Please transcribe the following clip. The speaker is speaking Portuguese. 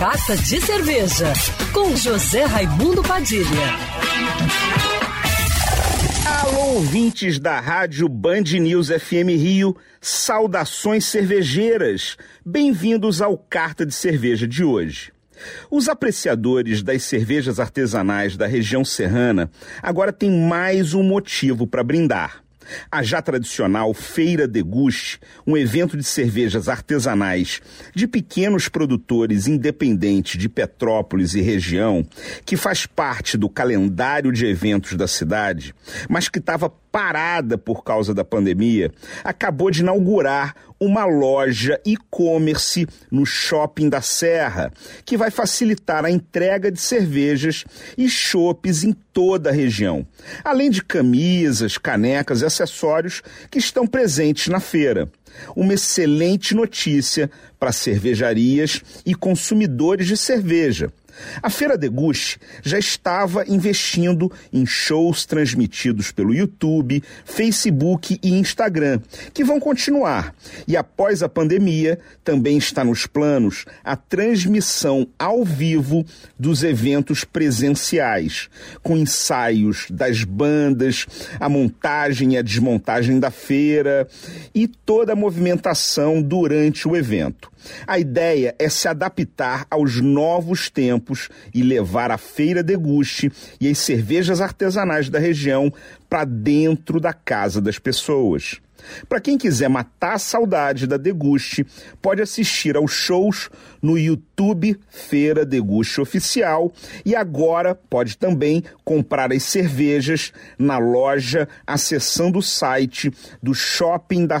Carta de Cerveja, com José Raimundo Padilha. Alô, ouvintes da rádio Band News FM Rio, saudações cervejeiras. Bem-vindos ao Carta de Cerveja de hoje. Os apreciadores das cervejas artesanais da região serrana agora têm mais um motivo para brindar. A já tradicional Feira Deguste, um evento de cervejas artesanais de pequenos produtores independentes de Petrópolis e região, que faz parte do calendário de eventos da cidade, mas que estava parada por causa da pandemia, acabou de inaugurar uma loja e-commerce no Shopping da Serra, que vai facilitar a entrega de cervejas e chopes em toda a região, além de camisas, canecas e acessórios que estão presentes na feira. Uma excelente notícia para cervejarias e consumidores de cerveja a Feira Deguste já estava investindo em shows transmitidos pelo YouTube, Facebook e Instagram, que vão continuar. E após a pandemia, também está nos planos a transmissão ao vivo dos eventos presenciais, com ensaios das bandas, a montagem e a desmontagem da feira e toda a movimentação durante o evento. A ideia é se adaptar aos novos tempos e levar a feira deguste e as cervejas artesanais da região para dentro da casa das pessoas. Para quem quiser matar a saudade da Deguste, pode assistir aos shows no YouTube Feira Deguste Oficial e agora pode também comprar as cervejas na loja acessando o site do Shopping da